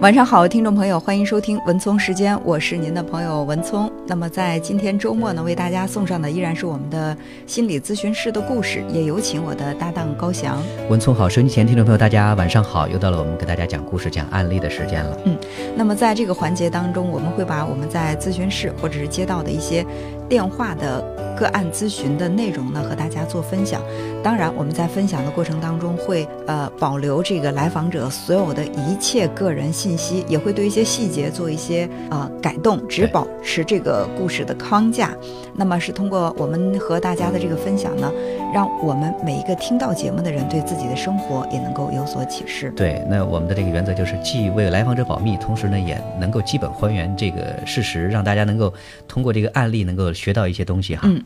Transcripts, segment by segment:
晚上好，听众朋友，欢迎收听文聪时间，我是您的朋友文聪。那么在今天周末呢，为大家送上的依然是我们的心理咨询师的故事，也有请我的搭档高翔。文聪好，收音机前听众朋友，大家晚上好，又到了我们给大家讲故事、讲案例的时间了。嗯，那么在这个环节当中，我们会把我们在咨询室或者是接到的一些电话的个案咨询的内容呢，和大家做分享。当然，我们在分享的过程当中会呃保留这个来访者所有的一切个人信息，也会对一些细节做一些呃改动，只保持这个故事的框架。那么是通过我们和大家的这个分享呢，让我们每一个听到节目的人对自己的生活也能够有所启示。对，那我们的这个原则就是既为来访者保密，同时呢也能够基本还原这个事实，让大家能够通过这个案例能够学到一些东西哈。嗯，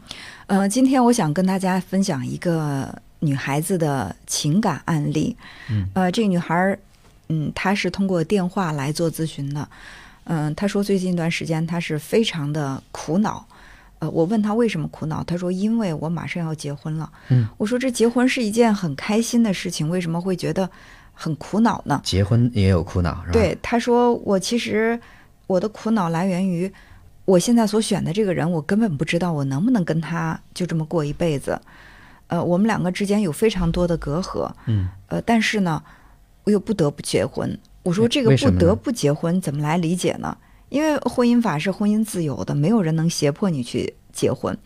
呃，今天我想跟大家分享一个女孩子的情感案例。嗯，呃，这个女孩儿，嗯，她是通过电话来做咨询的。嗯、她说最近一段时间她是非常的苦恼。呃，我问他为什么苦恼，他说因为我马上要结婚了。嗯，我说这结婚是一件很开心的事情，为什么会觉得很苦恼呢？结婚也有苦恼是吧？对，他说我其实我的苦恼来源于我现在所选的这个人，我根本不知道我能不能跟他就这么过一辈子。呃，我们两个之间有非常多的隔阂，嗯，呃，但是呢，我又不得不结婚。我说这个不得不结婚怎么来理解呢？因为婚姻法是婚姻自由的，没有人能胁迫你去结婚。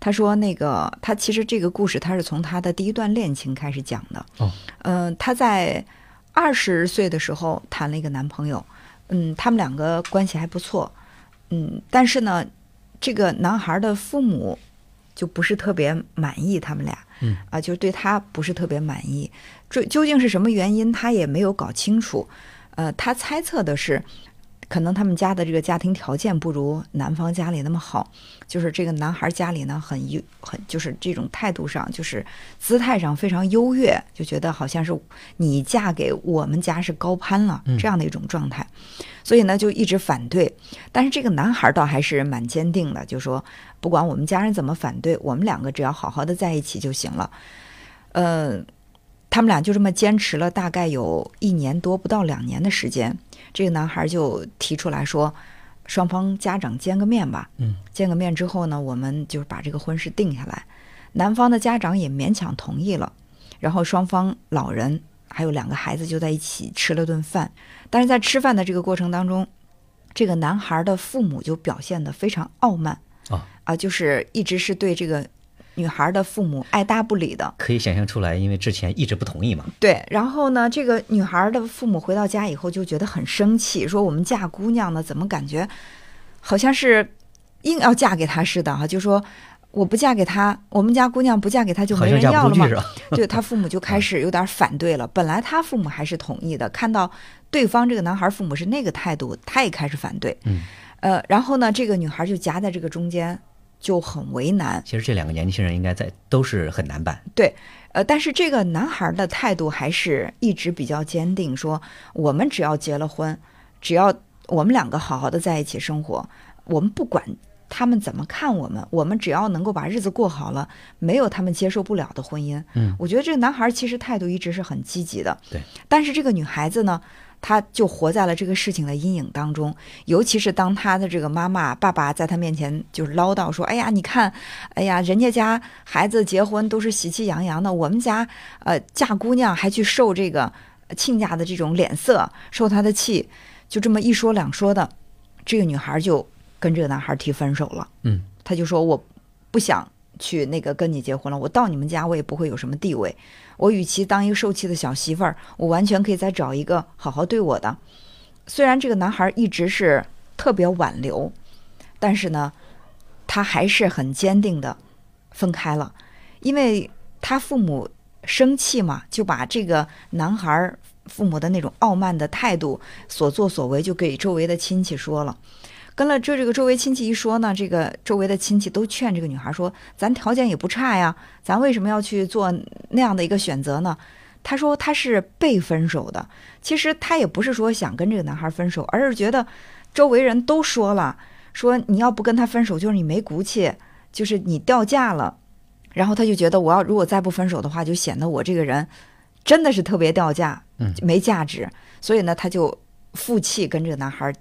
他说那个他其实这个故事他是从他的第一段恋情开始讲的。哦，嗯、他在二十岁的时候谈了一个男朋友，嗯，他们两个关系还不错，嗯，但是呢，这个男孩的父母就不是特别满意他们俩，嗯啊，就对他不是特别满意，这究竟是什么原因，他也没有搞清楚，呃，他猜测的是。可能他们家的这个家庭条件不如男方家里那么好，就是这个男孩家里呢很优很就是这种态度上就是姿态上非常优越，就觉得好像是你嫁给我们家是高攀了嗯这样的一种状态，所以呢就一直反对。但是这个男孩倒还是蛮坚定的，就说不管我们家人怎么反对，我们两个只要好好的在一起就行了。呃，他们俩就这么坚持了大概有一年多，不到两年的时间。这个男孩就提出来说，双方家长见个面吧。嗯，见个面之后呢，我们就是把这个婚事定下来。男方的家长也勉强同意了，然后双方老人还有两个孩子就在一起吃了顿饭。但是在吃饭的这个过程当中，这个男孩的父母就表现得非常傲慢。啊啊，就是一直是对这个女孩的父母爱搭不理的。可以想象出来，因为之前一直不同意嘛。对，然后呢，这个女孩的父母回到家以后就觉得很生气，说我们嫁姑娘呢，怎么感觉好像是硬要嫁给他似的哈、就说我不嫁给他，我们家姑娘不嫁给他就没人要了吗？是吧？对他父母就开始有点反对了。本来他父母还是同意的，看到对方这个男孩父母是那个态度，他也开始反对。嗯，呃，然后呢，这个女孩就夹在这个中间，就很为难。其实这两个年轻人应该在都是很难办。对呃，但是这个男孩的态度还是一直比较坚定，说我们只要结了婚，只要我们两个好好的在一起生活，我们不管他们怎么看我们，我们只要能够把日子过好了，没有他们接受不了的婚姻。嗯，我觉得这个男孩其实态度一直是很积极的。对，但是这个女孩子呢？她就活在了这个事情的阴影当中，尤其是当他的这个妈妈、爸爸在他面前就是唠叨说：“哎呀，你看，哎呀，人家家孩子结婚都是喜气洋洋的，我们家呃嫁姑娘还去受这个亲家的这种脸色，受他的气，就这么一说两说的，这个女孩就跟这个男孩提分手了。嗯，她就说我不想去那个跟你结婚了，我到你们家我也不会有什么地位，我与其当一个受气的小媳妇儿，我完全可以再找一个好好对我的。虽然这个男孩一直是特别挽留，但是呢，他还是很坚定的分开了，因为他父母生气嘛，就把这个男孩儿父母的那种傲慢的态度、所作所为，就给周围的亲戚说了。跟了这这个周围亲戚一说呢，这个周围的亲戚都劝这个女孩说：“咱条件也不差呀，咱为什么要去做那样的一个选择呢？”她说她是被分手的，其实她也不是说想跟这个男孩分手，而是觉得周围人都说了，说你要不跟他分手，就是你没骨气，就是你掉价了。然后她就觉得，我要如果再不分手的话，就显得我这个人真的是特别掉价，嗯没价值。所以呢，她就负气，跟这个男孩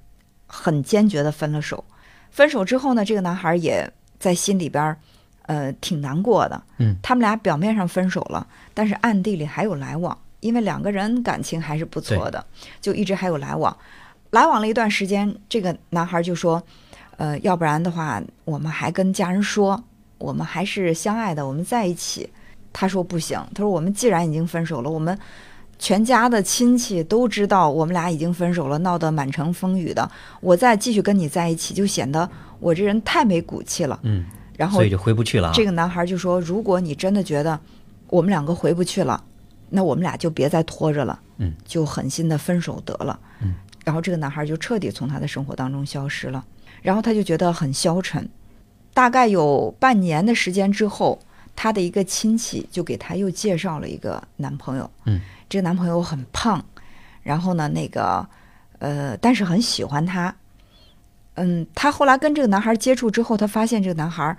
很坚决的分了手。分手之后呢，这个男孩也在心里边儿，呃，挺难过的。嗯，他们俩表面上分手了，但是暗地里还有来往，因为两个人感情还是不错的，就一直还有来往。来往了一段时间，这个男孩就说：“呃，要不然的话，我们还跟家人说，我们还是相爱的，我们在一起。”他说：“不行，他说我们既然已经分手了，我们。”全家的亲戚都知道我们俩已经分手了，闹得满城风雨的。我再继续跟你在一起，就显得我这人太没骨气了。嗯，然后所以就回不去了啊。这个男孩就说：“如果你真的觉得我们两个回不去了，那我们俩就别再拖着了。”嗯，就狠心的分手得了。嗯，然后这个男孩就彻底从他的生活当中消失了。然后他就觉得很消沉。大概有半年的时间之后，他的一个亲戚就给她又介绍了一个男朋友。嗯。这个男朋友很胖，然后呢，那个，呃，但是很喜欢他。嗯，她后来跟这个男孩接触之后，她发现这个男孩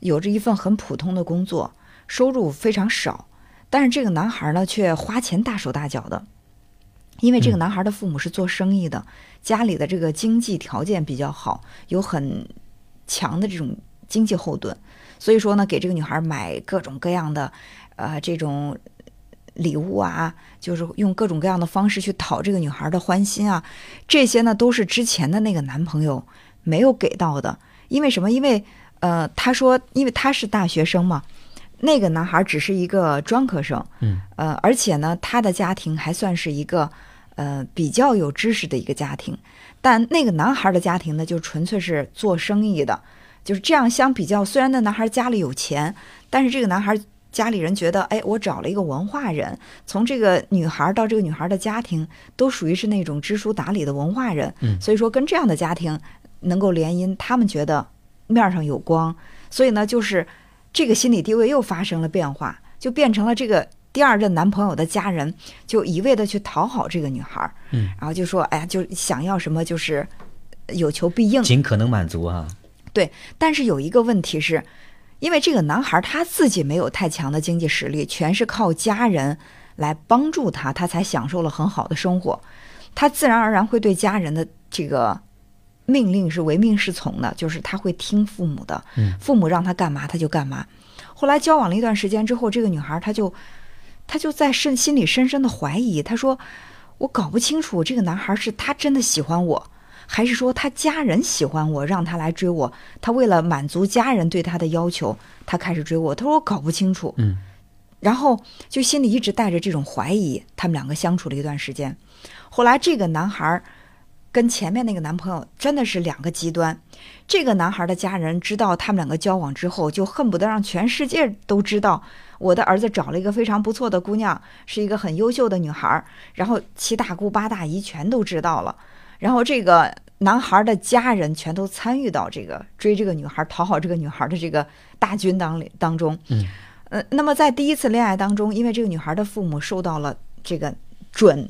有着一份很普通的工作，收入非常少，但是这个男孩呢，却花钱大手大脚的。因为这个男孩的父母是做生意的，家里的这个经济条件比较好，有很强的这种经济后盾，所以说呢，给这个女孩买各种各样的，呃，这种。礼物啊，就是用各种各样的方式去讨这个女孩的欢心啊，这些呢都是之前的那个男朋友没有给到的。因为什么？因为呃，他说，因为他是大学生嘛，那个男孩只是一个专科生，嗯，呃，而且呢，他的家庭还算是一个呃比较有知识的一个家庭，但那个男孩的家庭呢，就纯粹是做生意的，就是这样相比较，虽然那男孩家里有钱，但是这个男孩。家里人觉得，哎，我找了一个文化人，从这个女孩到这个女孩的家庭，都属于是那种知书达理的文化人，嗯，所以说跟这样的家庭能够联姻，他们觉得面上有光，所以呢，就是这个心理地位又发生了变化，就变成了这个第二任男朋友的家人就一味的去讨好这个女孩，嗯，然后就说，哎呀，就想要什么就是有求必应，尽可能满足啊，对，但是有一个问题是。因为这个男孩他自己没有太强的经济实力，全是靠家人来帮助他，他才享受了很好的生活。他自然而然会对家人的这个命令是唯命是从的，就是他会听父母的。父母让他干嘛他就干嘛。后来交往了一段时间之后，这个女孩她就她就在深心里深深的怀疑，她说：“我搞不清楚这个男孩是他真的喜欢我。”还是说他家人喜欢我，让他来追我。他为了满足家人对他的要求，他开始追我。他说我搞不清楚。嗯，然后就心里一直带着这种怀疑。他们两个相处了一段时间，后来这个男孩跟前面那个男朋友真的是两个极端。这个男孩的家人知道他们两个交往之后，就恨不得让全世界都知道我的儿子找了一个非常不错的姑娘，是一个很优秀的女孩。然后七大姑八大姨全都知道了。然后这个男孩的家人全都参与到这个追这个女孩、讨好这个女孩的这个大军当里当中。嗯，呃，那么在第一次恋爱当中，因为这个女孩的父母受到了这个准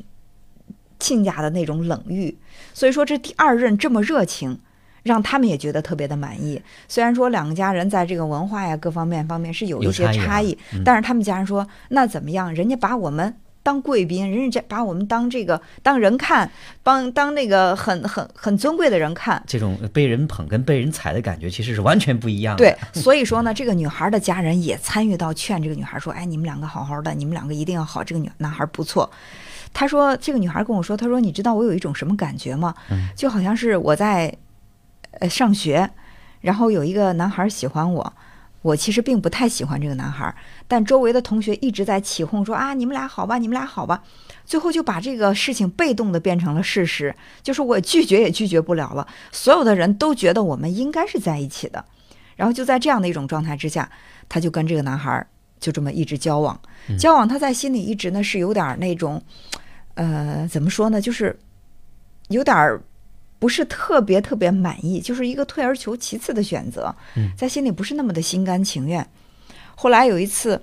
亲家的那种冷遇，所以说这第二任这么热情，让他们也觉得特别的满意。虽然说两个家人在这个文化呀各方面方面是有一些差异，但是他们家人说那怎么样？人家把我们。当贵宾，人家把我们当这个当人看，帮当那个很很很尊贵的人看。这种被人捧跟被人踩的感觉，其实是完全不一样的。对，所以说呢，这个女孩的家人也参与到劝这个女孩说：“哎，你们两个好好的，你们两个一定要好。这个女男孩不错。”她说：“这个女孩跟我说，她说你知道我有一种什么感觉吗？就好像是我在呃上学，然后有一个男孩喜欢我。”我其实并不太喜欢这个男孩，但周围的同学一直在起哄说啊，你们俩好吧，你们俩好吧，最后就把这个事情被动的变成了事实，就是我拒绝也拒绝不了了。所有的人都觉得我们应该是在一起的，然后就在这样的一种状态之下，他就跟这个男孩就这么一直交往，交往他在心里一直呢是有点那种，呃，怎么说呢，就是有点。不是特别特别满意，就是一个退而求其次的选择，在心里不是那么的心甘情愿。后来有一次，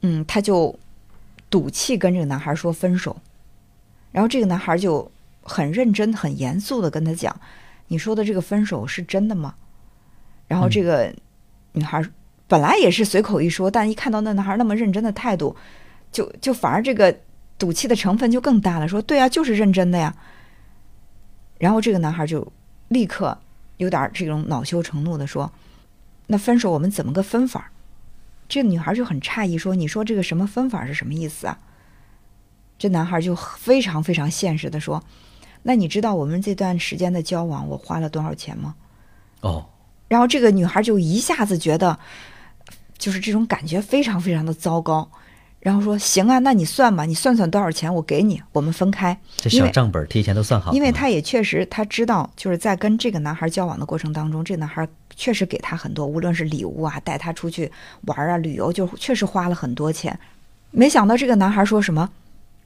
嗯，他就赌气跟这个男孩说分手，然后这个男孩就很认真、很严肃的跟他讲：“你说的这个分手是真的吗？”然后这个女孩本来也是随口一说，但一看到那男孩那么认真的态度，就就反而这个赌气的成分就更大了，说：“对啊，就是认真的呀。”然后这个男孩就立刻有点这种恼羞成怒的说：“那分手我们怎么个分法？”这个女孩就很诧异说：“你说这个什么分法是什么意思啊？”这男孩就非常非常现实的说：“那你知道我们这段时间的交往我花了多少钱吗？”哦，然后这个女孩就一下子觉得，就是这种感觉非常非常的糟糕。然后说：“行啊，那你算吧，你算算多少钱，我给你，我们分开。”这小账本提前都算好了。因为他也确实他知道，就是在跟这个男孩交往的过程当中，这男孩确实给他很多，无论是礼物啊，带他出去玩啊，旅游，就确实花了很多钱。没想到这个男孩说什么：“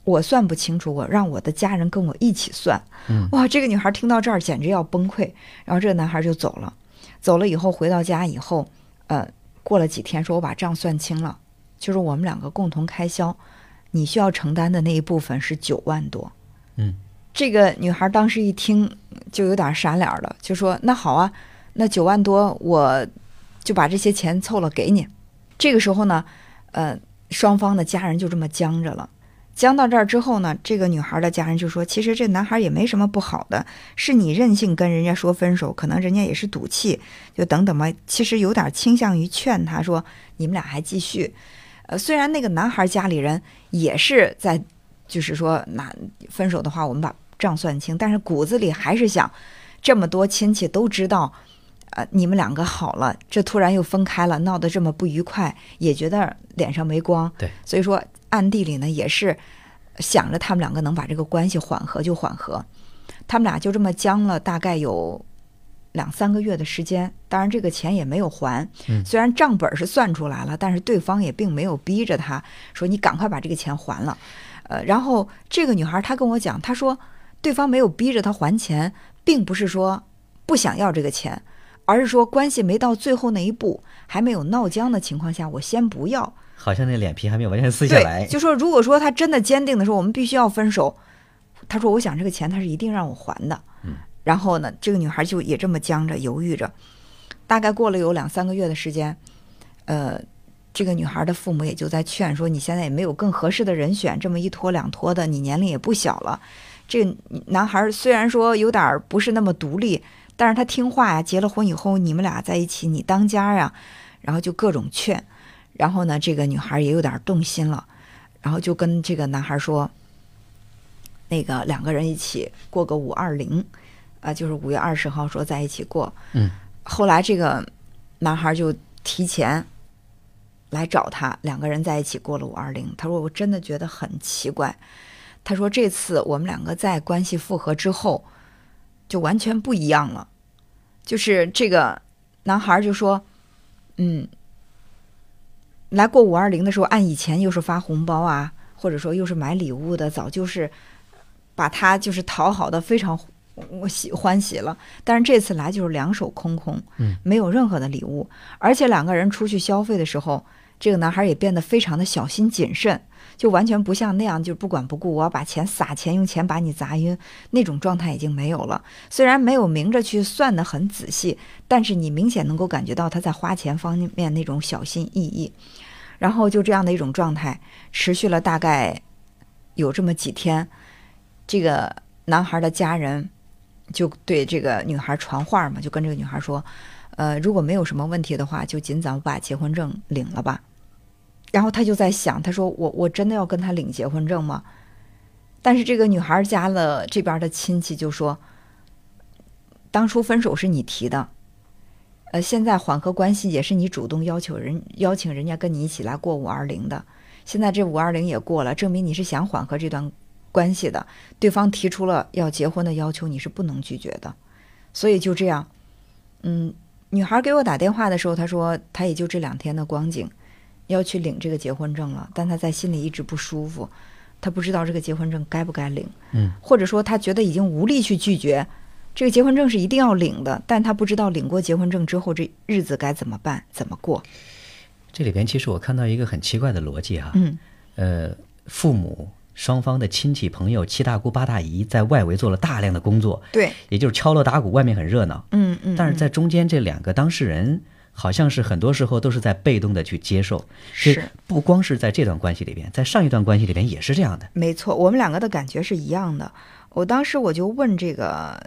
我算不清楚，我让我的家人跟我一起算。”嗯，哇，这个女孩听到这儿简直要崩溃。然后这个男孩就走了，走了以后回到家以后，呃，过了几天说：“我把账算清了。”就是我们两个共同开销，你需要承担的那一部分是九万多。嗯，这个女孩当时一听就有点傻脸了，就说：“那好啊，那九万多我就把这些钱凑了给你。”这个时候呢，呃，双方的家人就这么僵着了。僵到这儿之后呢，这个女孩的家人就说：“其实这男孩也没什么不好的，是你任性跟人家说分手，可能人家也是赌气，就等等吧。其实有点倾向于劝他说，你们俩还继续。”呃，虽然那个男孩家里人也是在，就是说，那分手的话，我们把账算清，但是骨子里还是想，这么多亲戚都知道，呃，你们两个好了，这突然又分开了，闹得这么不愉快，也觉得脸上没光。对，所以说暗地里呢，也是想着他们两个能把这个关系缓和就缓和，他们俩就这么僵了，大概有。两三个月的时间，当然这个钱也没有还。虽然账本是算出来了，但是对方也并没有逼着他说你赶快把这个钱还了。呃，然后这个女孩她跟我讲，她说对方没有逼着她还钱，并不是说不想要这个钱，而是说关系没到最后那一步，还没有闹僵的情况下，我先不要。好像那脸皮还没有完全撕下来。就说如果说他真的坚定的说我们必须要分手，他说我想这个钱他是一定让我还的。嗯。然后呢，这个女孩就也这么僵着犹豫着，大概过了有两三个月的时间，呃，这个女孩的父母也就在劝说：“你现在也没有更合适的人选，这么一拖两拖的，你年龄也不小了。”这个男孩虽然说有点不是那么独立，但是他听话呀。结了婚以后，你们俩在一起，你当家呀，然后就各种劝。然后呢，这个女孩也有点动心了，然后就跟这个男孩说：“那个两个人一起过个五二零。”啊，就是五月二十号说在一起过，嗯，后来这个男孩就提前来找他，两个人在一起过了五二零。他说：“我真的觉得很奇怪。”他说：“这次我们两个在关系复合之后，就完全不一样了。就是这个男孩就说：‘嗯，来过五二零的时候，按以前又是发红包啊，或者说又是买礼物的，早就是把他就是讨好的非常。’”我喜欢喜了，但是这次来就是两手空空，嗯，没有任何的礼物，而且两个人出去消费的时候，这个男孩也变得非常的小心谨慎，就完全不像那样就不管不顾，我要把钱撒钱，用钱把你砸晕那种状态已经没有了。虽然没有明着去算得很仔细，但是你明显能够感觉到他在花钱方面那种小心翼翼。然后就这样的一种状态持续了大概有这么几天，这个男孩的家人。就对这个女孩传话嘛，就跟这个女孩说，呃，如果没有什么问题的话，就尽早把结婚证领了吧。然后他就在想，他说我我真的要跟他领结婚证吗？但是这个女孩家的这边的亲戚就说，当初分手是你提的，呃，现在缓和关系也是你主动要求人邀请人家跟你一起来过五二零的，现在这五二零也过了，证明你是想缓和这段。关系的对方提出了要结婚的要求，你是不能拒绝的。所以就这样，嗯，女孩给我打电话的时候，她说她也就这两天的光景，要去领这个结婚证了。但她在心里一直不舒服，她不知道这个结婚证该不该领，嗯，或者说她觉得已经无力去拒绝这个结婚证是一定要领的，但她不知道领过结婚证之后这日子该怎么办，怎么过。这里边其实我看到一个很奇怪的逻辑哈，嗯，呃，父母。双方的亲戚朋友七大姑八大姨在外围做了大量的工作，对，也就是敲锣打鼓，外面很热闹，嗯嗯，但是在中间这两个当事人好像是很多时候都是在被动的去接受，是。不光是在这段关系里边，在上一段关系里边也是这样的，没错，我们两个的感觉是一样的。我当时我就问这个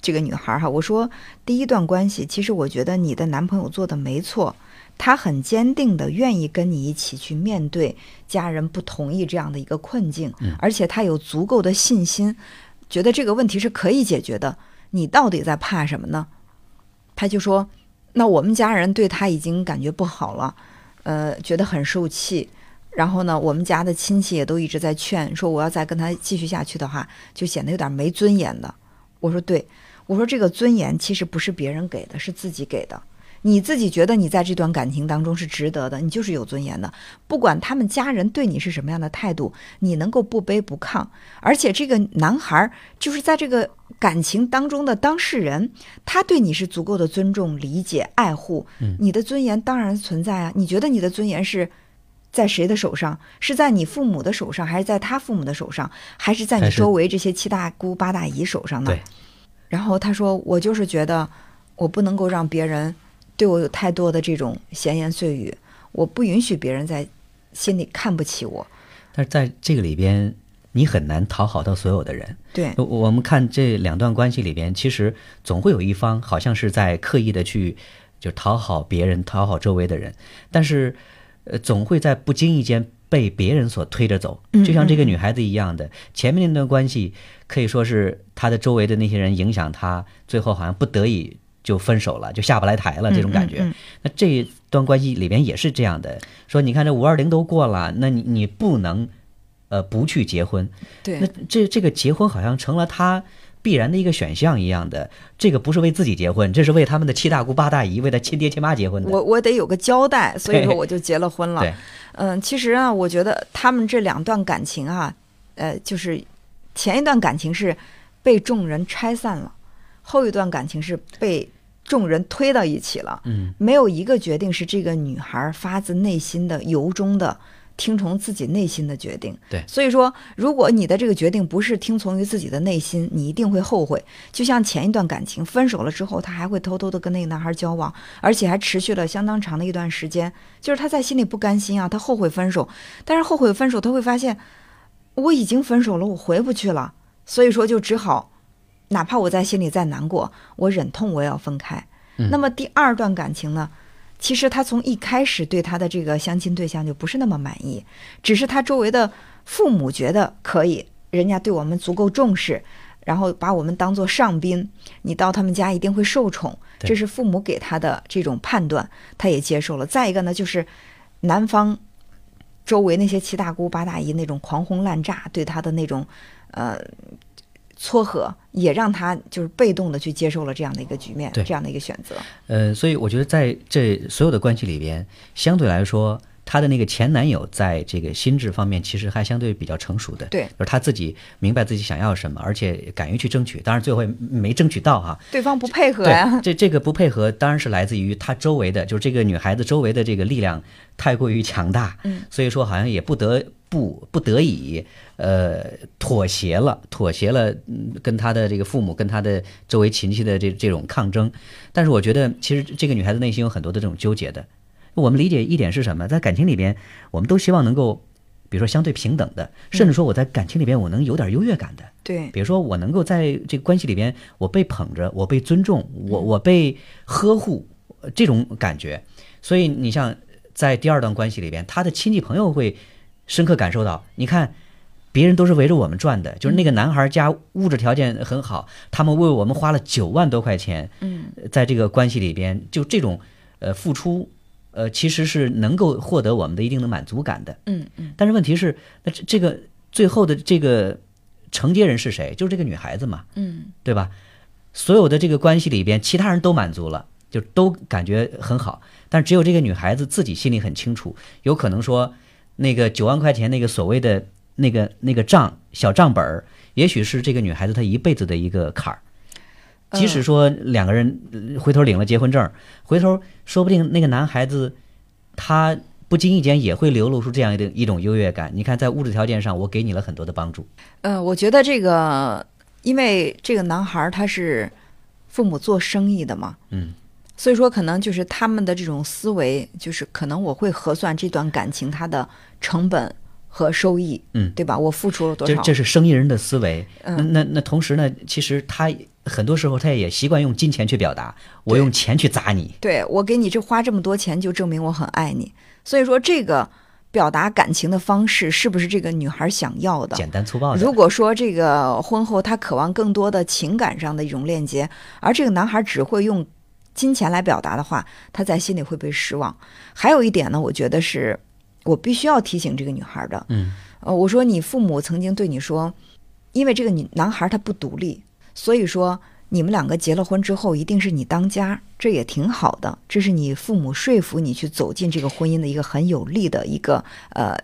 这个女孩哈，我说第一段关系，其实我觉得你的男朋友做的没错，他很坚定的愿意跟你一起去面对家人不同意这样的一个困境，而且他有足够的信心，觉得这个问题是可以解决的。你到底在怕什么呢？他就说，那我们家人对他已经感觉不好了，呃，觉得很受气。然后呢，我们家的亲戚也都一直在劝说，我要再跟他继续下去的话，就显得有点没尊严的。我说对，我说这个尊严其实不是别人给的，是自己给的。你自己觉得你在这段感情当中是值得的，你就是有尊严的。不管他们家人对你是什么样的态度，你能够不卑不亢。而且这个男孩就是在这个感情当中的当事人，他对你是足够的尊重、理解、爱护。你的尊严当然存在啊。你觉得你的尊严是？在谁的手上？是在你父母的手上，还是在他父母的手上，还是在你周围这些七大姑八大姨手上呢？对。然后他说：“我就是觉得，我不能够让别人对我有太多的这种闲言碎语，我不允许别人在心里看不起我。”但是在这个里边，你很难讨好到所有的人。对。我们看这两段关系里边，其实总会有一方好像是在刻意的去就讨好别人，讨好周围的人，但是。呃，总会在不经意间被别人所推着走，就像这个女孩子一样的。前面那段关系可以说是她的周围的那些人影响她，最后好像不得已就分手了，就下不来台了这种感觉。那这段关系里边也是这样的，说你看这五二零都过了，那你你不能呃不去结婚。对，那这这个结婚好像成了他。必然的一个选项一样的，这个不是为自己结婚，这是为他们的七大姑八大姨，为他亲爹亲妈结婚的。我我得有个交代，所以说我就结了婚了。嗯，其实啊，我觉得他们这两段感情啊，呃，就是前一段感情是被众人拆散了，后一段感情是被众人推到一起了。嗯，没有一个决定是这个女孩发自内心的、由衷的。听从自己内心的决定，对，所以说，如果你的这个决定不是听从于自己的内心，你一定会后悔。就像前一段感情分手了之后，她还会偷偷的跟那个男孩交往，而且还持续了相当长的一段时间。就是她在心里不甘心啊，她后悔分手，但是后悔分手，她会发现我已经分手了，我回不去了，所以说就只好，哪怕我在心里再难过，我忍痛我也要分开。那么第二段感情呢？其实他从一开始对他的这个相亲对象就不是那么满意，只是他周围的父母觉得可以，人家对我们足够重视，然后把我们当做上宾，你到他们家一定会受宠，这是父母给他的这种判断，他也接受了。再一个呢，就是男方周围那些七大姑八大姨那种狂轰滥炸对他的那种呃。撮合也让他就是被动的去接受了这样的一个局面，这样的一个选择。呃，所以我觉得在这所有的关系里边，相对来说，她的那个前男友在这个心智方面其实还相对比较成熟的。对，就是他自己明白自己想要什么，而且敢于去争取。当然最后没争取到哈，对方不配合呀。这这个不配合，当然是来自于她周围的，就是这个女孩子周围的这个力量太过于强大。嗯，所以说好像也不得。不不得已，呃，妥协了，妥协了，跟她的这个父母，跟她的周围亲戚的这这种抗争。但是我觉得，其实这个女孩子内心有很多的这种纠结的。我们理解一点是什么？在感情里边，我们都希望能够，比如说相对平等的，甚至说我在感情里边我能有点优越感的。对，比如说我能够在这个关系里边，我被捧着，我被尊重，我我被呵护，这种感觉。所以你像在第二段关系里边，他的亲戚朋友会。深刻感受到，你看，别人都是围着我们转的，就是那个男孩家物质条件很好，他们为我们花了九万多块钱，嗯，在这个关系里边，就这种呃付出，呃，其实是能够获得我们的一定的满足感的，嗯嗯。但是问题是，那这这个最后的这个承接人是谁？就是这个女孩子嘛，嗯，对吧？所有的这个关系里边，其他人都满足了，就都感觉很好，但只有这个女孩子自己心里很清楚，有可能说。那个九万块钱，那个所谓的那个那个账小账本儿，也许是这个女孩子她一辈子的一个坎儿。即使说两个人回头领了结婚证，回头说不定那个男孩子他不经意间也会流露出这样的一种优越感。你看，在物质条件上，我给你了很多的帮助。呃，我觉得这个，因为这个男孩他是父母做生意的嘛，嗯。所以说，可能就是他们的这种思维，就是可能我会核算这段感情它的成本和收益，嗯对吧？我付出了多少？这这是生意人的思维。嗯那那那同时呢，其实他很多时候他也习惯用金钱去表达，我用钱去砸你。对我给你这花这么多钱，就证明我很爱你。所以说，这个表达感情的方式是不是这个女孩想要的？简单粗暴的。如果说这个婚后他渴望更多的情感上的一种链接，而这个男孩只会用金钱来表达的话，他在心里会被失望。还有一点呢，我觉得是我必须要提醒这个女孩的。嗯，呃，我说你父母曾经对你说，因为这个女男孩他不独立，所以说你们两个结了婚之后一定是你当家，这也挺好的，这是你父母说服你去走进这个婚姻的一个很有力的一个呃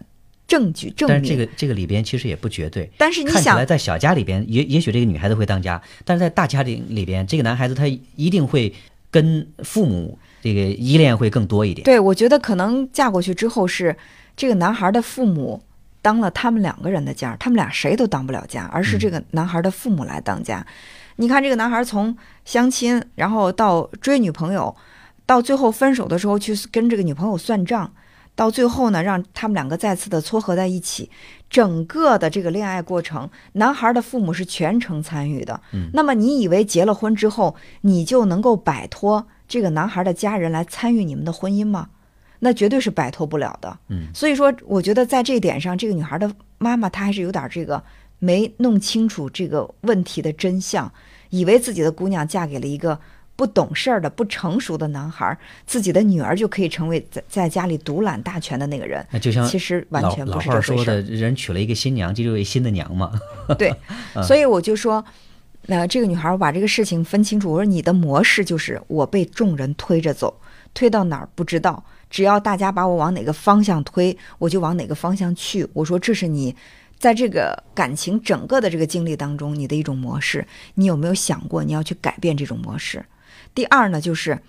证据证明。但是这个这个里边其实也不绝对。但是你想看起来，在小家里边，也也许这个女孩子会当家，但是在大家庭里边，这个男孩子他一定会跟父母这个依恋会更多一点。对，我觉得可能嫁过去之后是这个男孩的父母当了他们两个人的家，他们俩谁都当不了家，而是这个男孩的父母来当家。你看这个男孩从相亲，然后到追女朋友，到最后分手的时候去跟这个女朋友算账，到最后呢让他们两个再次的撮合在一起，整个的这个恋爱过程，男孩的父母是全程参与的。嗯那么你以为结了婚之后，你就能够摆脱这个男孩的家人来参与你们的婚姻吗？那绝对是摆脱不了的。嗯，所以说，我觉得在这一点上，这个女孩的妈妈她还是有点这个没弄清楚这个问题的真相，以为自己的姑娘嫁给了一个不懂事儿的、不成熟的男孩，自己的女儿就可以成为在在家里独揽大权的那个人。那就像其实完老全不老话说是这回事儿的，人娶了一个新娘，就是一新的娘嘛。对，所以我就说，那、这个女孩儿把这个事情分清楚。我说你的模式就是我被众人推着走，推到哪儿不知道，只要大家把我往哪个方向推，我就往哪个方向去。我说这是你在这个感情整个的这个经历当中你的一种模式，你有没有想过你要去改变这种模式？第二呢，就是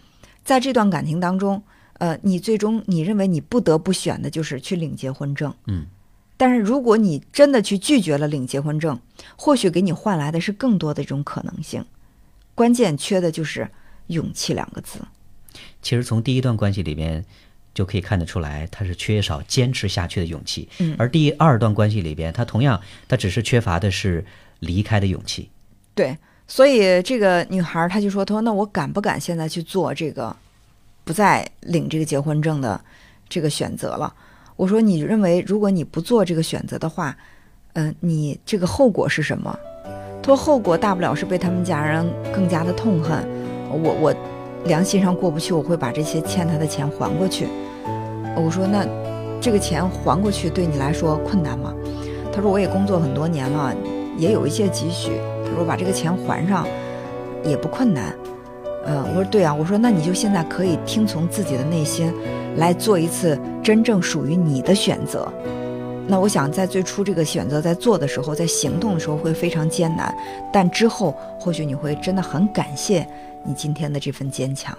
在这段感情当中，呃，你最终你认为你不得不选的就是去领结婚证，嗯。但是如果你真的去拒绝了领结婚证，或许给你换来的是更多的这种可能性。关键缺的就是勇气两个字。其实从第一段关系里边就可以看得出来，他是缺少坚持下去的勇气。嗯而第二段关系里边，他同样他只是缺乏的是离开的勇气。对，所以这个女孩儿她就说：“她说那我敢不敢现在去做这个不再领这个结婚证的这个选择了？”我说：“你认为如果你不做这个选择的话，嗯、你这个后果是什么？”她说：“后果大不了是被他们家人更加的痛恨，我我良心上过不去，我会把这些欠他的钱还过去。”我说：“那这个钱还过去对你来说困难吗？”他说：“我也工作很多年了，也有一些积蓄。”他说把这个钱还上也不困难。呃，我说对啊，我说那你就现在可以听从自己的内心，来做一次真正属于你的选择。那我想在最初这个选择在做的时候，在行动的时候会非常艰难，但之后或许你会真的很感谢你今天的这份坚强。